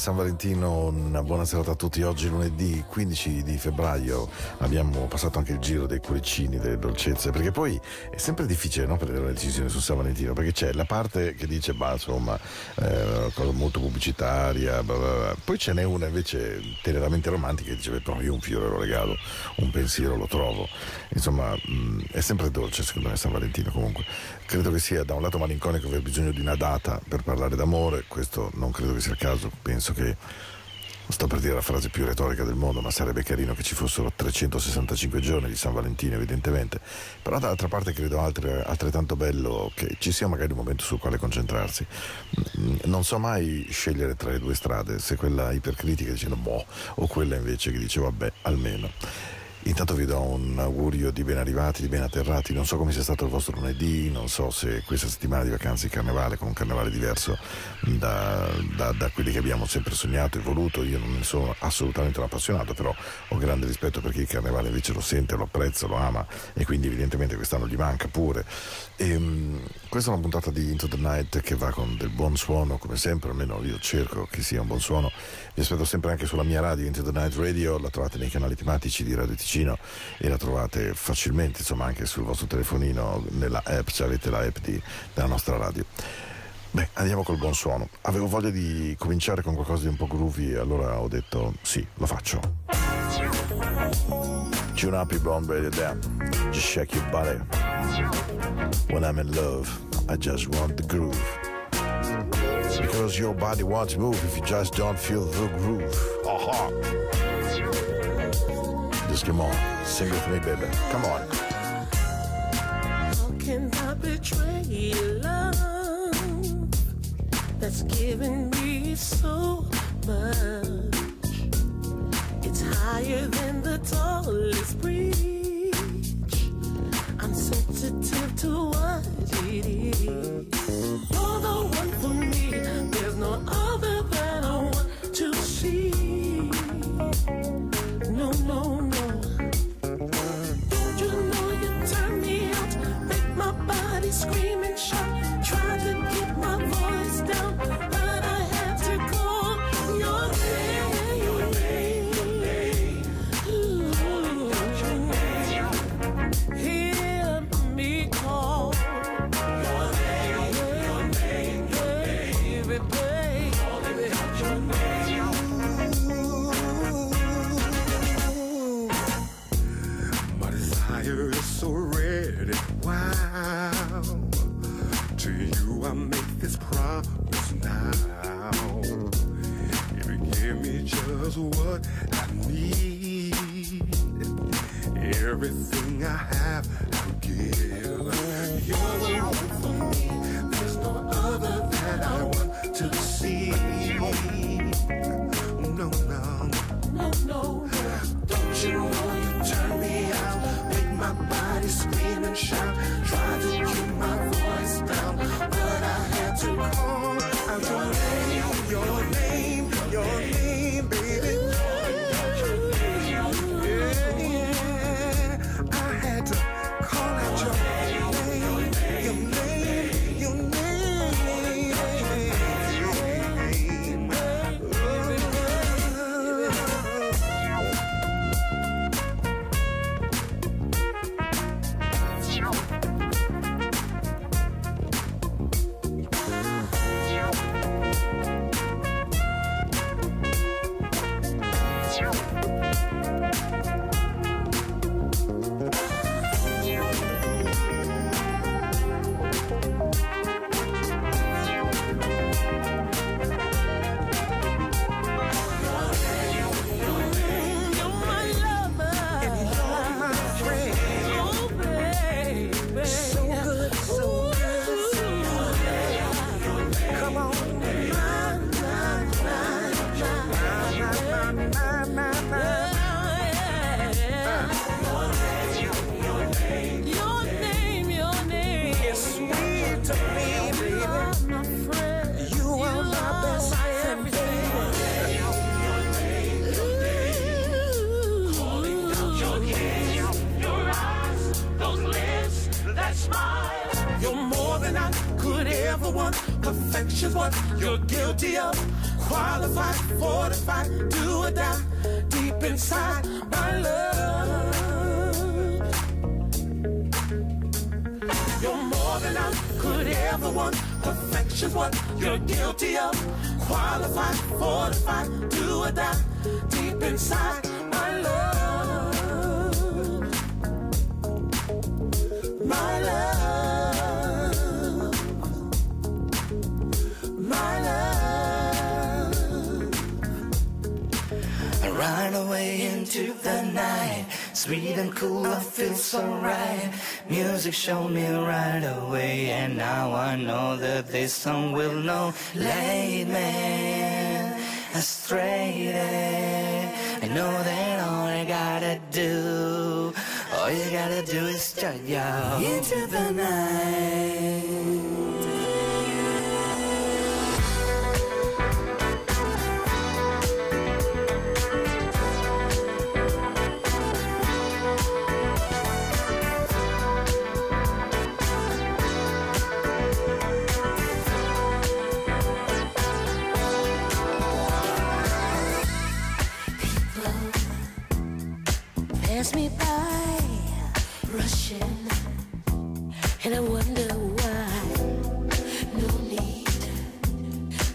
San Valentino, una buona serata a tutti. Oggi lunedì 15 di febbraio abbiamo passato anche il giro dei cuoricini, delle dolcezze, perché poi è sempre difficile no, prendere una decisione su San Valentino, perché c'è la parte che dice, ma insomma, eh, cosa molto pubblicitaria, bla bla bla. poi ce n'è una invece teneramente romantica che dice, beh, però io un fiore lo regalo, un pensiero lo trovo. Insomma, mh, è sempre dolce secondo me San Valentino comunque. Credo che sia da un lato malinconico aver bisogno di una data per parlare d'amore, questo non credo che sia il caso, penso che sto per dire la frase più retorica del mondo, ma sarebbe carino che ci fossero 365 giorni di San Valentino, evidentemente. Però dall'altra parte credo altre, altrettanto bello che ci sia magari un momento sul quale concentrarsi. Mm, non so mai scegliere tra le due strade, se quella ipercritica dicendo boh, o quella invece che dice vabbè, almeno. Intanto vi do un augurio di ben arrivati, di ben atterrati. Non so come sia stato il vostro lunedì, non so se questa settimana di vacanze di carnevale con un carnevale diverso da, da, da quelli che abbiamo sempre sognato e voluto. Io non ne sono assolutamente un appassionato, però ho grande rispetto per chi il carnevale invece lo sente, lo apprezza, lo ama e quindi evidentemente quest'anno gli manca pure. E, um, questa è una puntata di Into the Night che va con del buon suono, come sempre, almeno io cerco che sia un buon suono. Vi aspetto sempre anche sulla mia radio, Into the Night Radio, la trovate nei canali tematici di Radio Ticino e la trovate facilmente, insomma, anche sul vostro telefonino, nella app, cioè avete la app di, della nostra radio. Beh, andiamo col buon suono. Avevo voglia di cominciare con qualcosa di un po' groovy, allora ho detto sì, lo faccio. Tune up your blonde radio down. Just shake your body. When I'm in love, I just want the groove. Because your body wants to move if you just don't feel the groove. Aha. Come on, sing with me, baby. Come on. How can I betray love that's me so much? It's higher than the tallest. I'm sensitive to what it is. You're the one for me. There's no other just what I need, everything I have, I'll give. You're the one for me. There's no other that I want to see. No, no. No, no, Don't you know you turn me out? Make my body scream and shout. Want. Perfection's what you're guilty of. Qualified, fortified, do or die. Deep inside, my love. You're more than I could ever want. Perfection's what you're guilty of. Qualified, fortified, do or die. Deep inside, my love. Sweet and cool, I feel so right. Music showed me right away, and now I know that this song will know. Late man, astray. I know that all you gotta do. All you gotta do is turn your into the night. Me by, rushing, and I wonder why. No need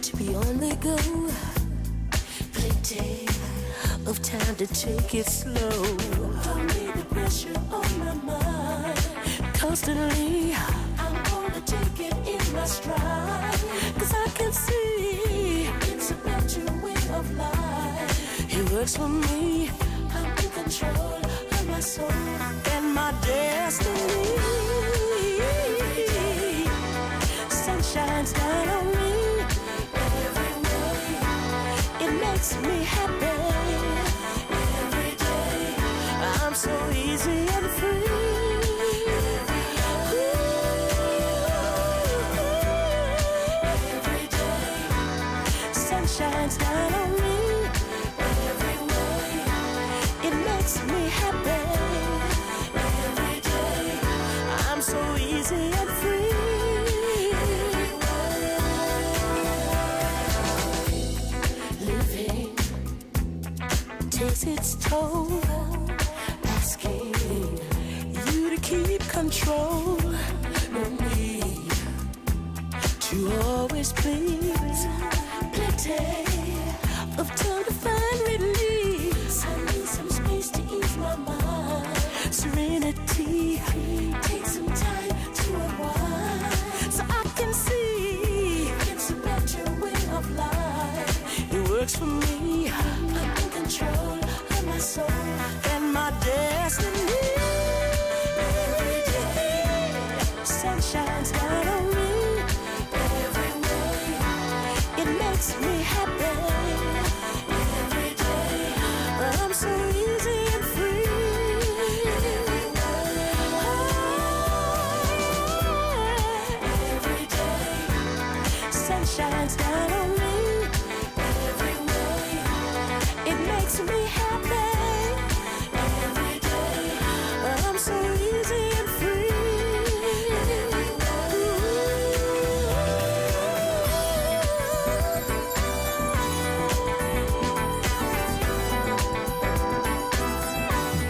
to be on the go. Plenty of time to take it slow. The pressure on my mind. Constantly, I'm gonna take it in my stride. Cause I can see it's a better way of life. It works for me. I'm in control and my destiny. Sun shines down on me every way. It makes me happy every day. I'm so easy and free. Day, shines down on control. No need to always please.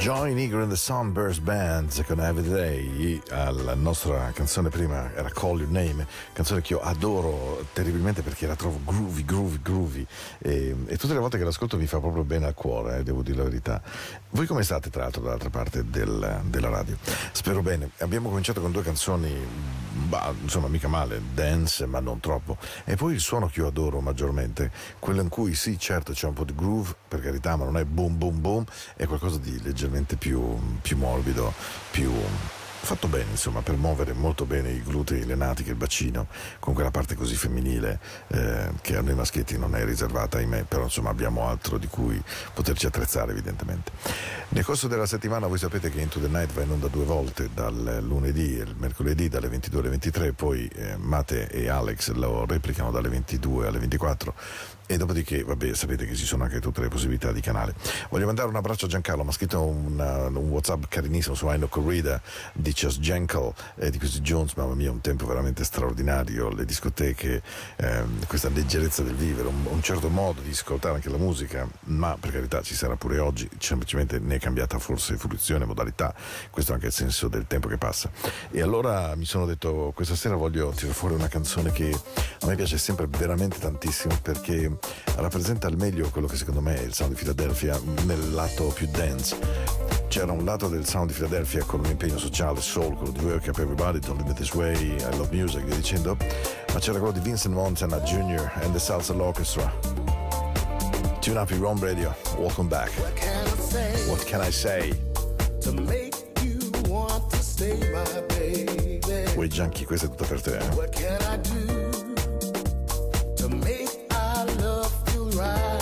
Joy Nigro and the Sunburst Band con Everyday la nostra canzone prima era Call Your Name canzone che io adoro terribilmente perché la trovo groovy groovy groovy. E, e tutte le volte che l'ascolto mi fa proprio bene al cuore eh, devo dire la verità. Voi come state tra l'altro dall'altra parte del- della radio? Spero bene. Abbiamo cominciato con due canzoni bah, insomma mica male dance ma non troppo. E poi il suono che io adoro maggiormente quello in cui sì certo c'è un po' di groove per carità ma non è boom boom boom è qualcosa di leggermente più, più morbido più fatto bene insomma per muovere molto bene i glutei, le natiche, il bacino con quella parte così femminile eh, che a noi maschietti non è riservata ahimè però insomma abbiamo altro di cui poterci attrezzare evidentemente. Nel corso della settimana voi sapete che Into the Night va in onda due volte dal lunedì e il mercoledì dalle 22 alle 23 poi eh, Mate e Alex lo replicano dalle 22 alle 24 e dopodiché, vabbè, sapete che ci sono anche tutte le possibilità di canale. Voglio mandare un abbraccio a Giancarlo, mi ha scritto un, uh, un WhatsApp carinissimo su Aino Corrida di Just Jankel e di questi Jones, mamma mia, un tempo veramente straordinario, le discoteche, ehm, questa leggerezza del vivere, un, un certo modo di ascoltare anche la musica, ma per carità ci sarà pure oggi, semplicemente ne è cambiata forse fruizione, modalità, questo è anche il senso del tempo che passa. E allora mi sono detto, questa sera voglio tirare fuori una canzone che a me piace sempre veramente tantissimo perché rappresenta al meglio quello che secondo me è il sound di Philadelphia nel lato più dance. C'era un lato del sound di Philadelphia con un impegno sociale, soul, quello di Wake Up Everybody, Don't Live It This Way, I Love Music, via dicendo, ma c'era quello di Vincent Montana Jr. and the Salsa Orchestra. Tune up your own radio, welcome back. can I say What can I say? to make you want to stay, my baby? Uè Gianchi, questa è tutta per te. eh? What can I do to make fire.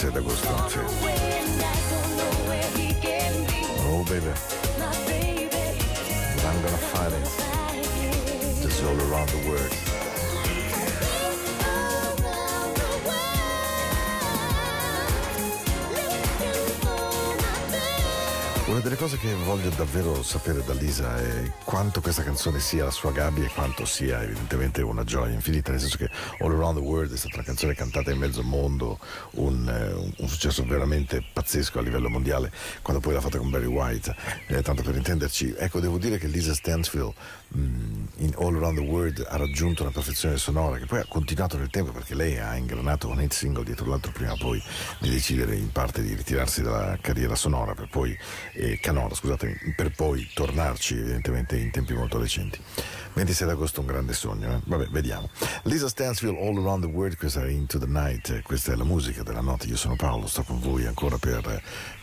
se te. Cose che voglio davvero sapere da Lisa è quanto questa canzone sia la sua gabbia e quanto sia evidentemente una gioia infinita, nel senso che All Around the World è stata una canzone cantata in mezzo mondo, un, eh, un- successo veramente pazzesco a livello mondiale, quando poi l'ha fatta con Barry White, eh, tanto per intenderci. Ecco, devo dire che Lisa Stansfield mh, in All Around the World ha raggiunto una perfezione sonora che poi ha continuato nel tempo perché lei ha ingranato un hit single dietro l'altro prima poi di decidere in parte di ritirarsi dalla carriera sonora per poi eh, canora, scusate, per poi tornarci evidentemente in tempi molto recenti. 26 agosto un grande sogno, eh? vabbè, vediamo. Lisa Stansfield All Around the World, questa è Into the Night, eh, questa è la musica della notte, io sono Paolo, sto con voi ancora per eh,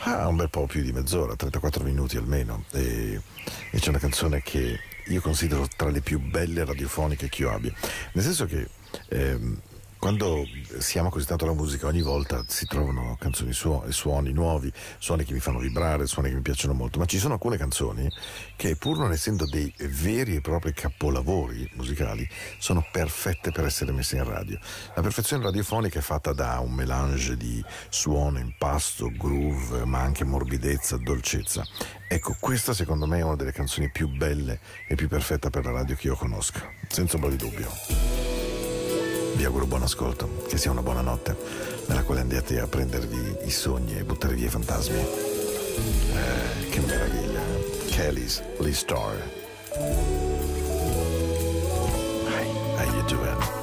ah, un bel po' più di mezz'ora, 34 minuti almeno e, e c'è una canzone che io considero tra le più belle radiofoniche che io abbia, nel senso che ehm, quando siamo così tanto alla musica, ogni volta si trovano canzoni suo- e suoni nuovi, suoni che mi fanno vibrare, suoni che mi piacciono molto, ma ci sono alcune canzoni che pur non essendo dei veri e propri capolavori musicali, sono perfette per essere messe in radio. La perfezione radiofonica è fatta da un melange di suono, impasto, groove, ma anche morbidezza, dolcezza. Ecco, questa secondo me è una delle canzoni più belle e più perfetta per la radio che io conosca, senza ombra di dubbio. Vi auguro buon ascolto, che sia una buona notte, nella quale andate a prendervi i sogni e buttare via i fantasmi. Eh, che meraviglia. eh? Kelly's Lee Star. Ai, Giovanni. There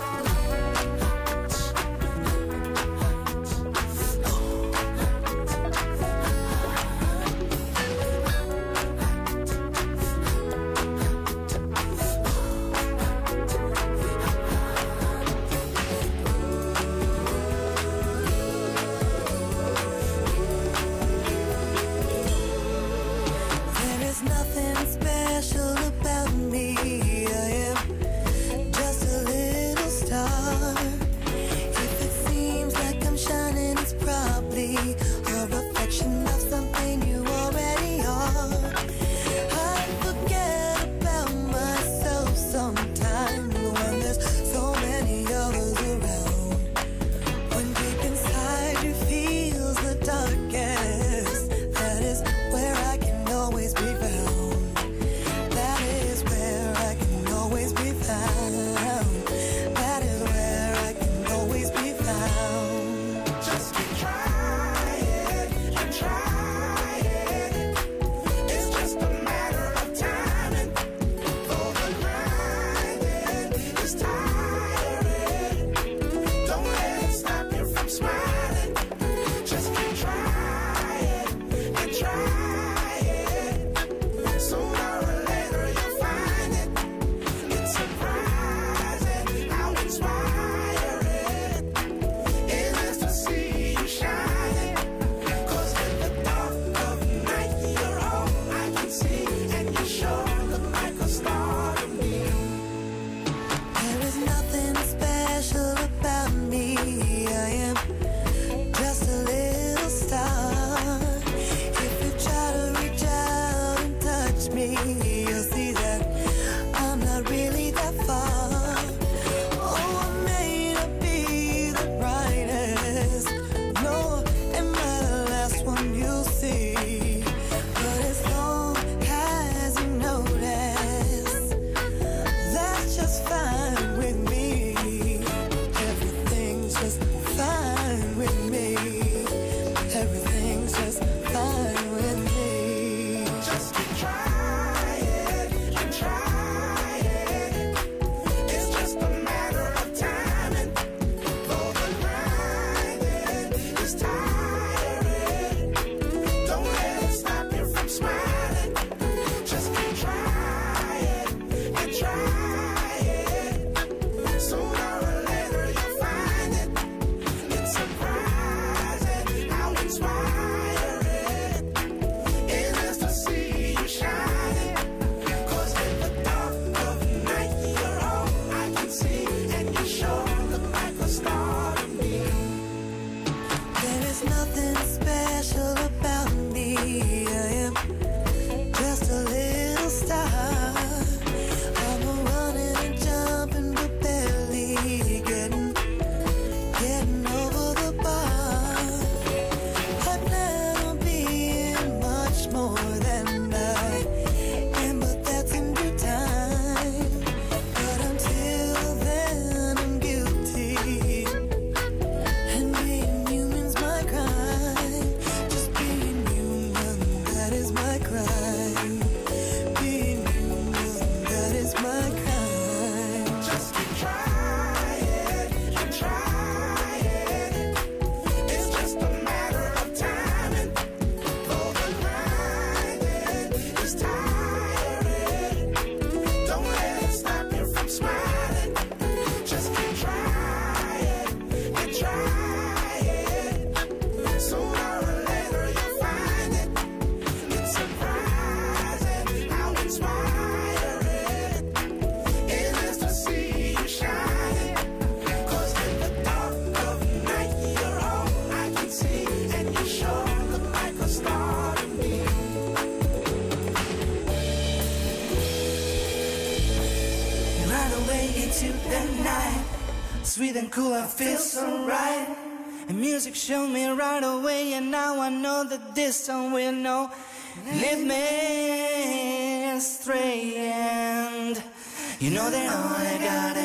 know that all I gotta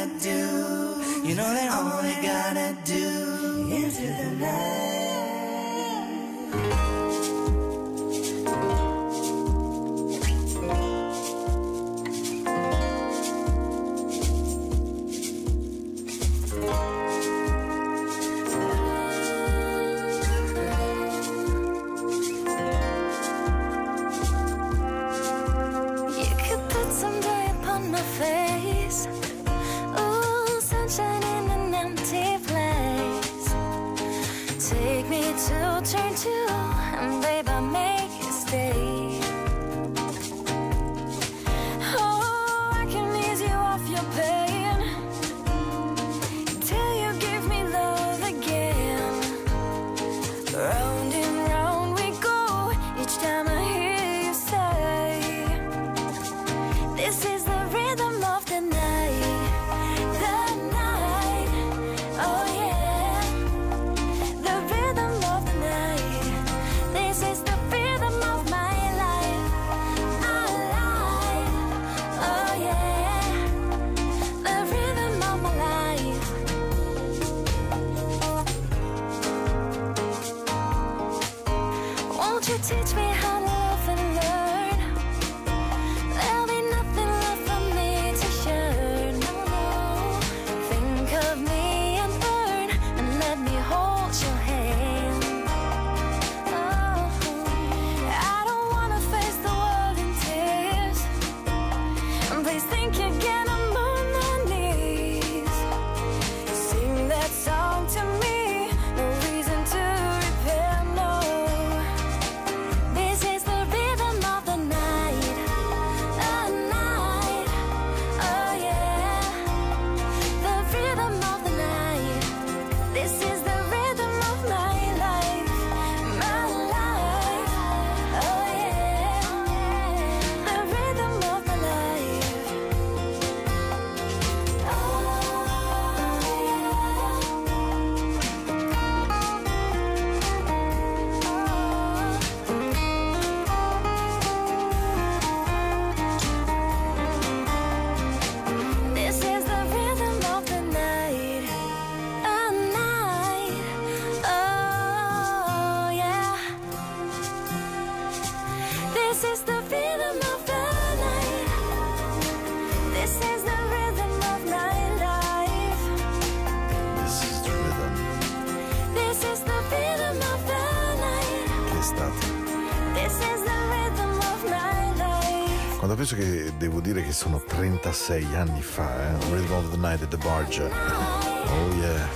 che sono 36 anni fa, eh? Rhythm of the Night at the Barge. Oh yeah,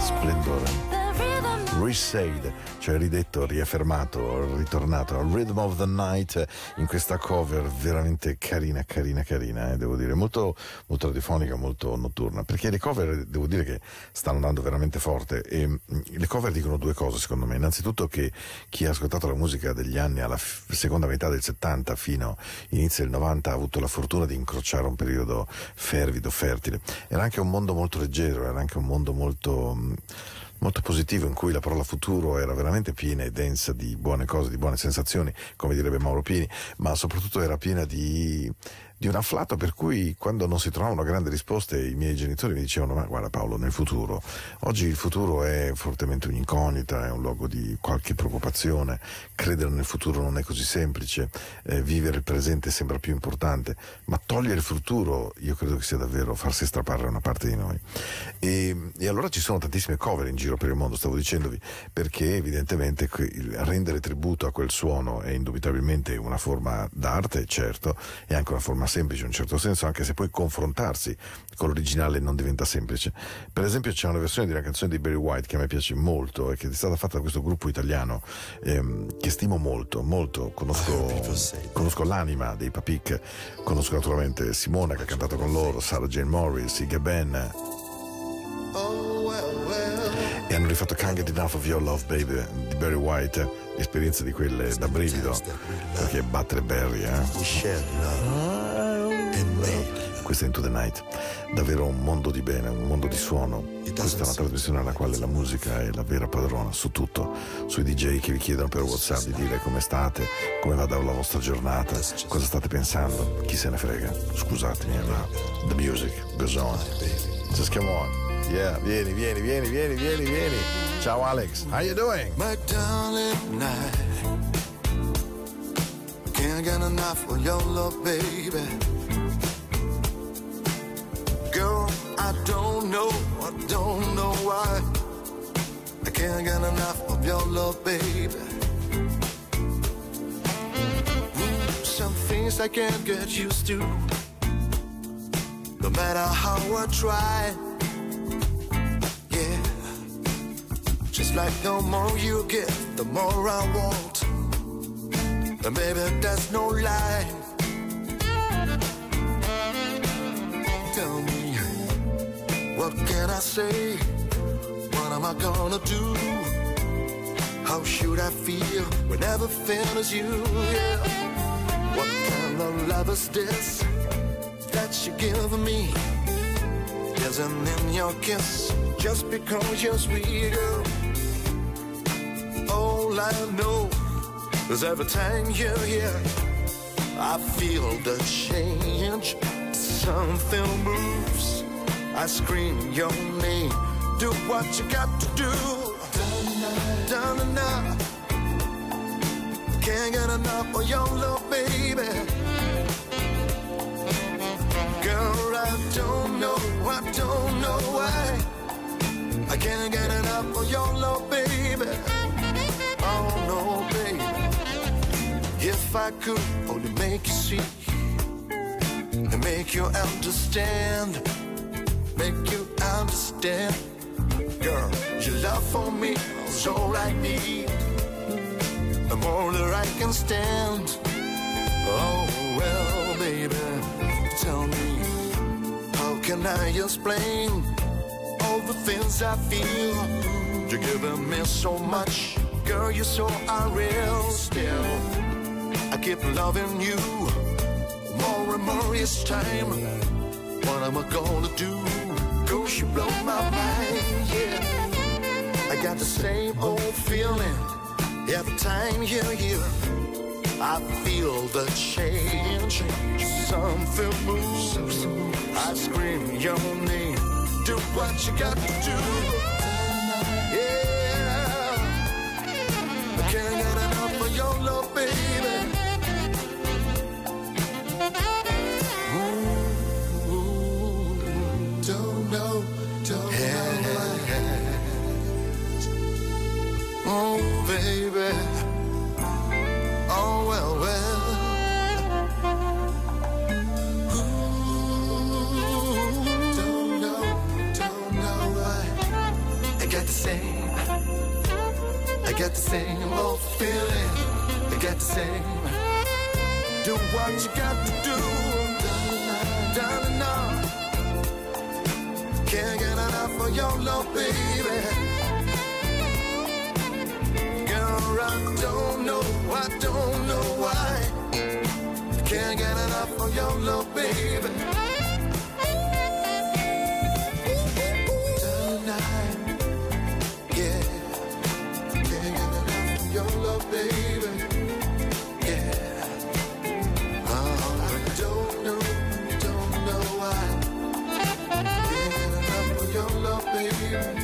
splendore. Resade, cioè ridetto, riaffermato, ritornato al Rhythm of the Night in questa cover veramente carina, carina, carina, eh, devo dire, molto, molto radiofonica, molto notturna, perché le cover devo dire che stanno andando veramente forte. E mm, le cover dicono due cose secondo me, innanzitutto che chi ha ascoltato la musica degli anni alla f- seconda metà del 70 fino all'inizio del 90 ha avuto la fortuna di incrociare un periodo fervido, fertile, era anche un mondo molto leggero, era anche un mondo molto... mm, molto positivo in cui la parola futuro era veramente piena e densa di buone cose, di buone sensazioni, come direbbe Mauro Pini, ma soprattutto era piena di, di un afflato per cui quando non si trovavano grandi risposte i miei genitori mi dicevano ma guarda Paolo nel futuro, oggi il futuro è fortemente un'incognita, è un luogo di qualche preoccupazione, credere nel futuro non è così semplice, eh, vivere il presente sembra più importante, ma togliere il futuro io credo che sia davvero farsi strappare una parte di noi. E, e allora ci sono tantissime cover in giro per il mondo, stavo dicendovi, perché evidentemente rendere tributo a quel suono è indubitabilmente una forma d'arte, certo, è anche una forma semplice in un certo senso, anche se poi confrontarsi con l'originale non diventa semplice. Per esempio c'è una versione di una canzone di Barry White che a me piace molto e che è stata fatta da questo gruppo italiano ehm, che stimo molto, molto, conosco, conosco l'anima dei Papik, conosco naturalmente Simona che ha cantato con loro, Sarah Jane Morris, Iga Ben. E hanno rifatto Can't Get Enough of Your Love Baby di Barry White, esperienza di quelle da brivido, perché battere Barry, eh? Questa è Into the Night, davvero un mondo di bene, un mondo di suono. Questa è una trasmissione alla quale la musica è la vera padrona su tutto, sui DJ che vi chiedono per WhatsApp di dire come state, come va la vostra giornata, cosa state pensando, chi se ne frega. Scusatemi, ma the music goes on. Just come on. Yeah, vieni, vieni, vieni, vieni, vieni, vieni. Ciao Alex, how you doing? My darling night. Can't get enough of your love, baby. I don't know, I don't know why. I can't get enough of your love, baby. Mm, Some things I can't get used to. No matter how I try. Yeah. Just like the more you give, the more I want. And baby, that's no lie. What can I say? What am I gonna do? How should I feel when everything is you? Yeah. What kind of love is this that you give me? Isn't in your kiss just because you're sweet. All I know is every time you're here, I feel the change. Something moves. I scream your name. Do what you got to do. Down and out. Can't get enough of your love, baby. Girl, I don't know, I don't know why. I can't get enough of your love, baby. Oh no, baby. If I could only make you see and make you understand, make you understand. Girl, your love for me is all I need, the more that I can stand. Oh well, baby, tell me, how can I explain all the things I feel? You're giving me so much, girl, you're so unreal still. I keep loving you more and more each time. What am I gonna do? Cause you blow my mind, yeah. I got the same old feeling every time you're here. I feel the change. Something moves. I scream your name. Do what you got to do. Yeah. I can't get enough of your love, baby. Baby. Oh, well, well. Don't know, don't know. I got the same, I got the same old feeling. I got the same. Do what you got to do, darling. Now, can't get enough of your love, baby. I don't know, I don't know why. I can't get enough of your love, baby. Tonight, yeah. Can't get enough of your love, baby. Yeah. Oh, I don't know, don't know why. Can't get enough of your love. Baby,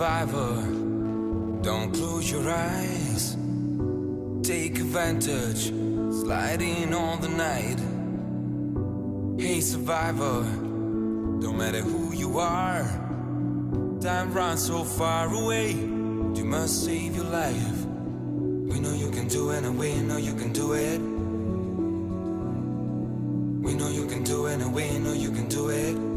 Survivor, don't close your eyes. Take advantage, sliding on the night. Hey survivor, don't matter who you are. Time runs so far away, you must save your life. We know you can do it, and we know you can do it. We know you can do it, and we know you can do it.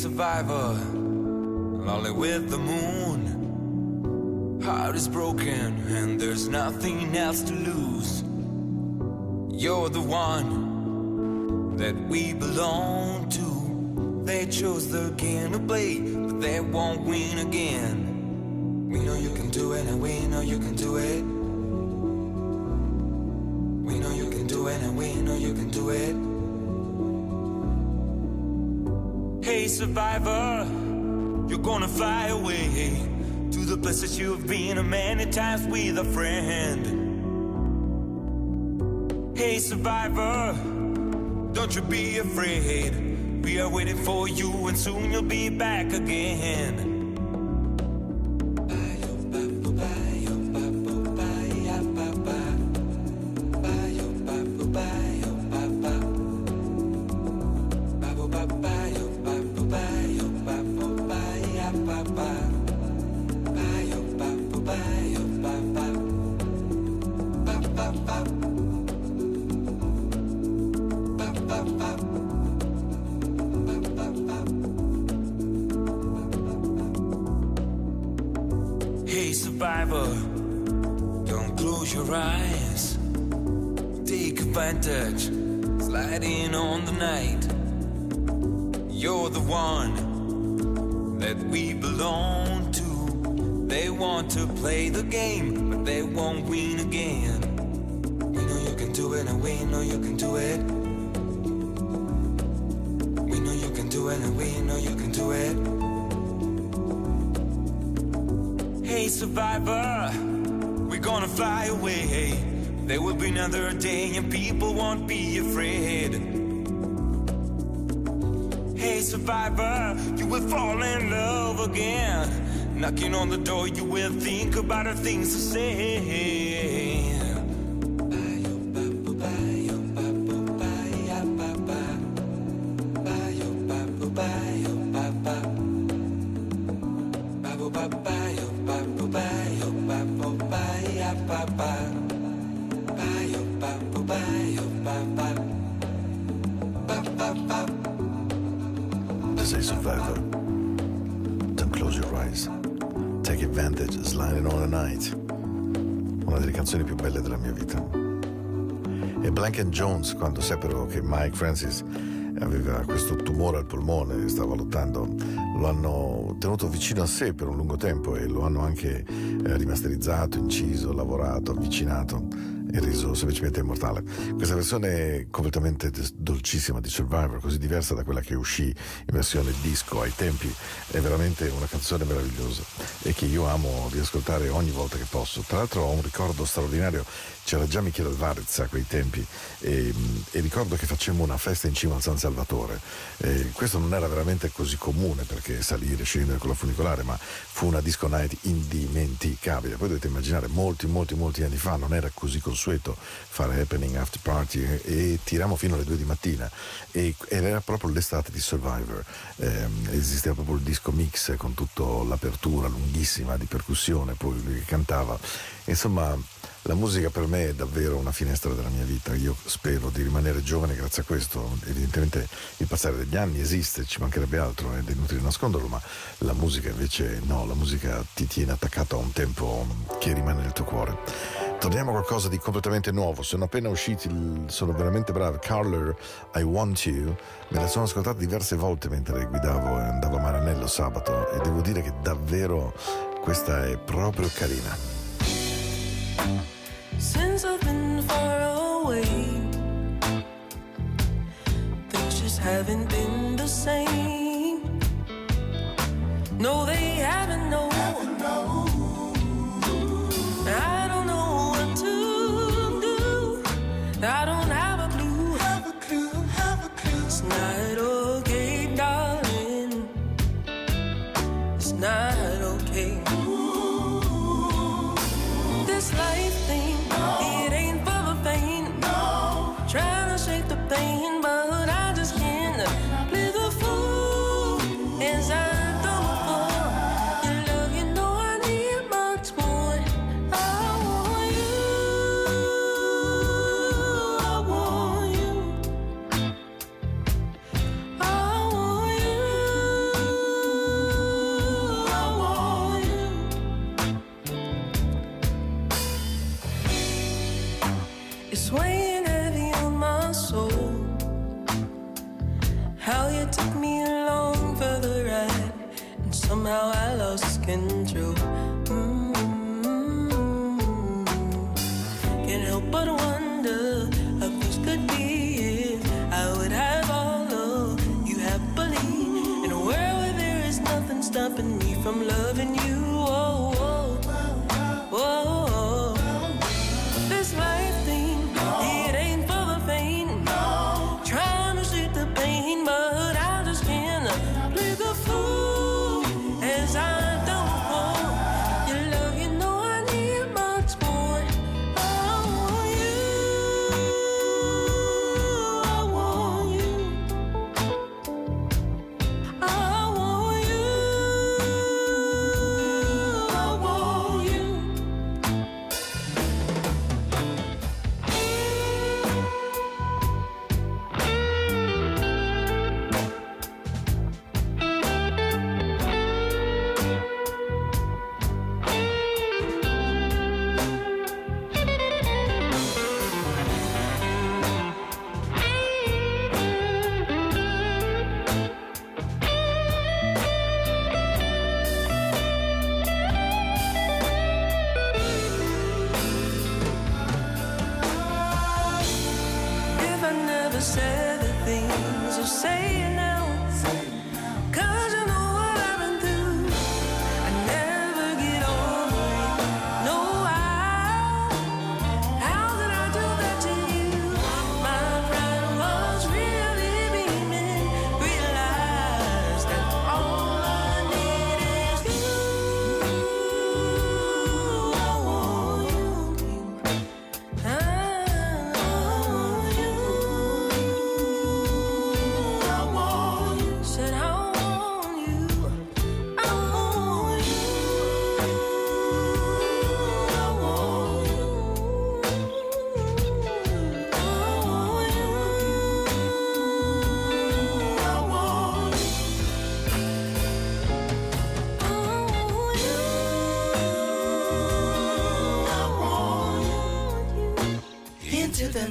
Survivor, lonely with the moon. Heart is broken and there's nothing else to lose. You're the one that we belong to. They chose the game to play, but they won't win again. We know you can do it and we know you can do it. We know you can do it and we know you can do it. Hey survivor, you're gonna fly away to the places you've been a many times with a friend. Hey survivor, Don't you be afraid. We are waiting for you, and soon you'll be back again. Slide in on the night. You're the one that we belong to. They want to play the game, but they won't win again. We know you can do it, and we know you can do it. We know you can do it, and we know you can do it. Hey, survivor, we're gonna fly away. There will be another day, and people won't be afraid. Hey, survivor, you will fall in love again. Knocking on the door, you will think about the things to say. Jones, quando seppero che Mike Francis aveva questo tumore al polmone e stava lottando, lo hanno tenuto vicino a sé per un lungo tempo e lo hanno anche eh, rimasterizzato, inciso, lavorato, avvicinato e reso semplicemente immortale. Questa versione completamente dolcissima di Survivor, così diversa da quella che uscì in versione disco ai tempi, è veramente una canzone meravigliosa e che io amo riascoltare ogni volta che posso. Tra l'altro ho un ricordo straordinario, c'era già Michele Alvarez a quei tempi e, e ricordo che facemmo una festa in cima al San Salvatore. E questo non era veramente così comune perché salire scendere con la funicolare, ma fu una disco night indimenticabile. Poi dovete immaginare, molti, molti, molti anni fa non era così consueto fare happening after party e, tirammo fino alle due di mattina e, ed era proprio l'estate di Survivor. Ehm, esisteva proprio il disco mix con tutta l'apertura lunghissima di percussione, poi lui che cantava. Insomma, la musica per me è davvero una finestra della mia vita. Io spero di rimanere giovane grazie a questo. Evidentemente il passare degli anni esiste, ci mancherebbe altro ed è inutile nasconderlo, ma la musica invece no, la musica ti tiene attaccato a un tempo che rimane nel tuo cuore. Torniamo a qualcosa di completamente nuovo. Sono appena usciti, sono veramente bravi. Carler, I Want You. Me la sono ascoltata diverse volte mentre guidavo e andavo a Maranello sabato e devo dire che davvero questa è proprio carina. Haven't been the same. No, they haven't, no. Took me along for the ride, and somehow I lost control.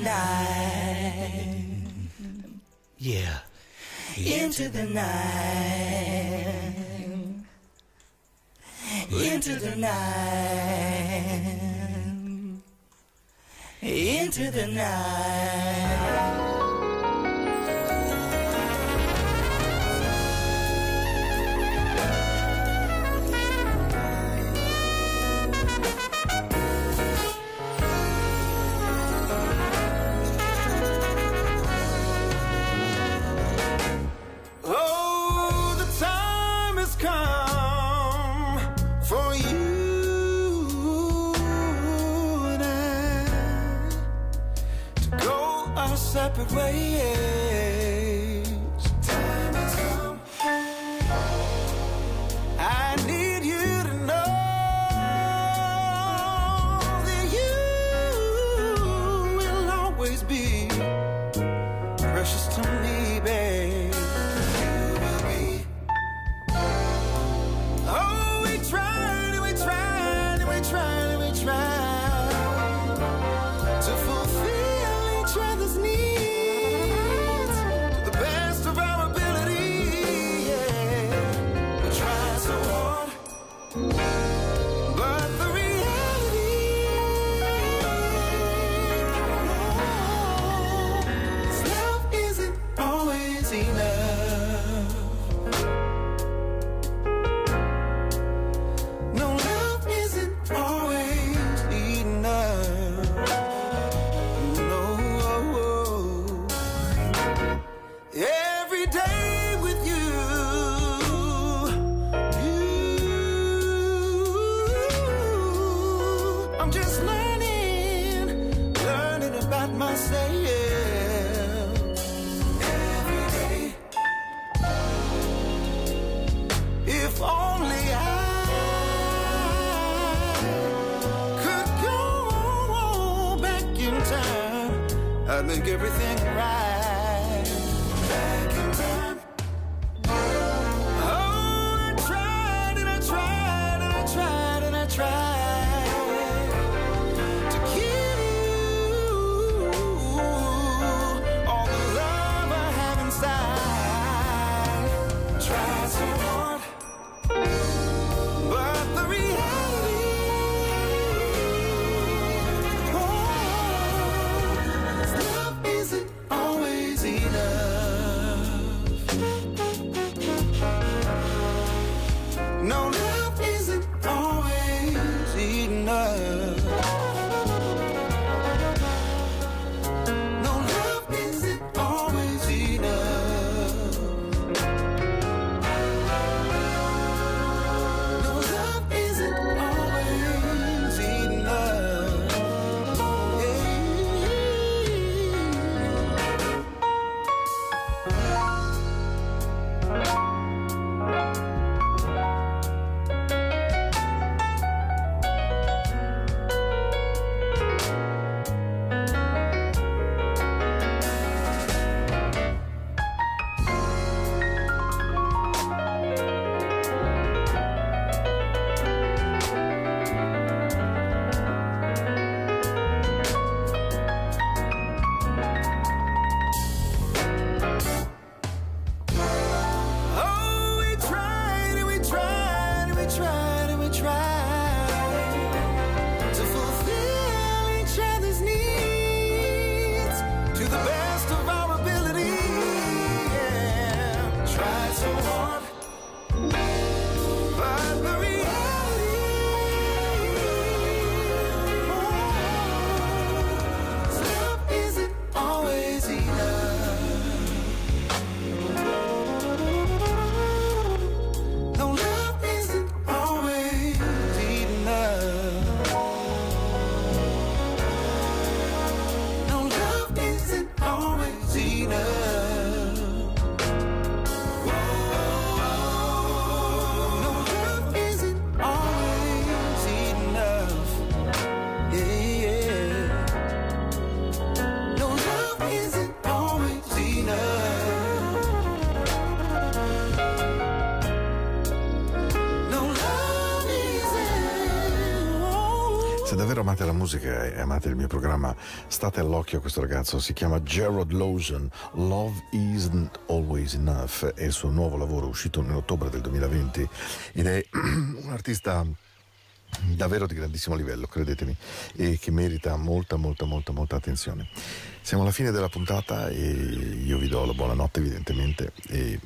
night. Yeah. Into the night. Into the night. Into the night. Musica e amate il mio programma, state all'occhio a questo ragazzo. Si chiama Gerald Lawson. Love Isn't Always Enough è il suo nuovo lavoro uscito nell'ottobre del 2020 ed è un artista davvero di grandissimo livello, credetemi, e che merita molta, molta, molta, molta attenzione. Siamo alla fine della puntata e io vi do la buonanotte evidentemente e,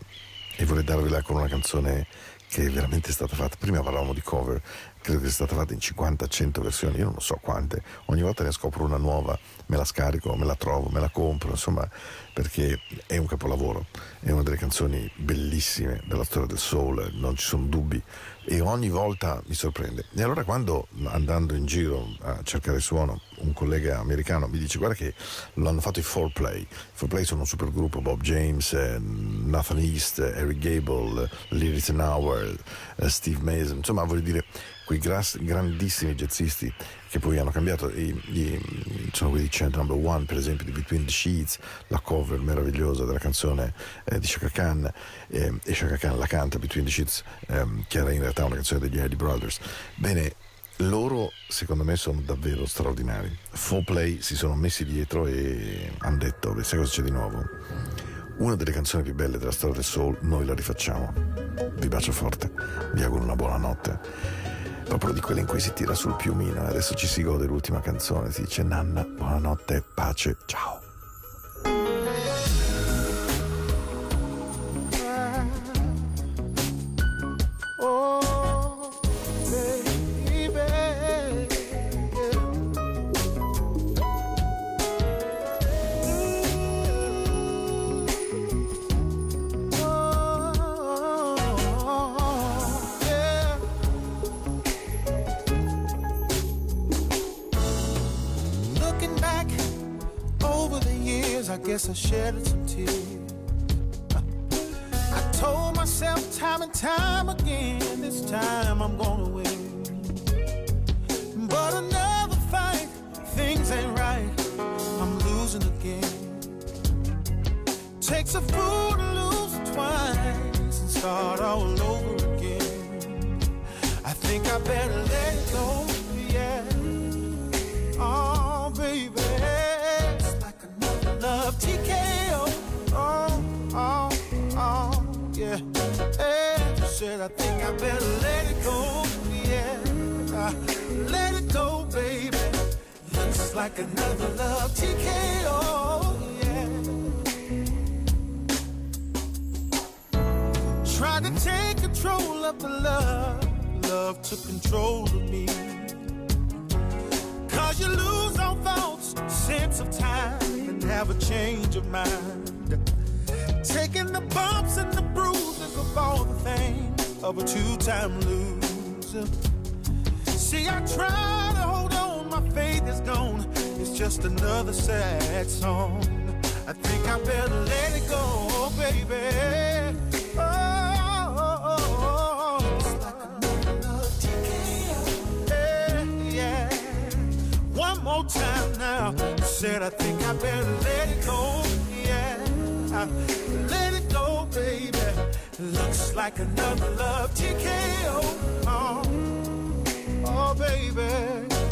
e vorrei darvela con una canzone che è veramente stata fatta. Prima parlavamo di cover, credo che sia stata fatta in 50-100 versioni, io non so quante, ogni volta ne scopro una nuova, me la scarico, me la trovo, me la compro, insomma, perché è un capolavoro, è una delle canzoni bellissime della storia del soul, non ci sono dubbi. E ogni volta mi sorprende. E allora quando andando in giro a cercare suono, un collega americano mi dice guarda che lo hanno fatto i 4Play, i 4Play sono un supergruppo, Bob James, eh, Nathan East, Eric Gable, Lee Rittenauer, eh, Steve Mason, insomma voglio dire quei gras- grandissimi jazzisti che poi hanno cambiato, i, i, sono quelli di Chant Number One per esempio di Between the Sheets, la cover meravigliosa della canzone eh, di Shaka Khan eh, e Shaka Khan la canta Between the Sheets ehm, che era in realtà una canzone degli Eddie Brothers. Bene, loro secondo me sono davvero straordinari. Four Play si sono messi dietro e hanno detto, "Beh, sai cosa c'è di nuovo? Una delle canzoni più belle della storia del soul, noi la rifacciamo. Vi bacio forte, vi auguro una buona notte. Proprio di quelle in cui si tira sul piumino adesso ci si gode l'ultima canzone, si dice Nanna, buonanotte, pace, ciao. Looking back over the years, I guess I shed some tears. I told myself time and time again, this time I'm gonna win. But another fight, things ain't right, I'm losing again. Takes a fool to lose twice and start all over again. I think I better let go, yeah. Oh, love TKO. Oh, oh, oh, yeah. I said I think I better let it go, yeah. Uh, let it go, baby. Looks like another love TKO, yeah. Tried to take control of the love, love took control of me. Cause you lose all thoughts, sense of time, have a change of mind. Taking the bumps and the bruises of all the things of a two-time loser. See, I try to hold on, my faith is gone. It's just another sad song. I think I better let it go, baby. Oh, oh, oh, oh. It's. One more time now. Said I think I better let it go. Yeah, I- let it go, baby. Looks like another love TKO. Oh, uh-huh. oh baby.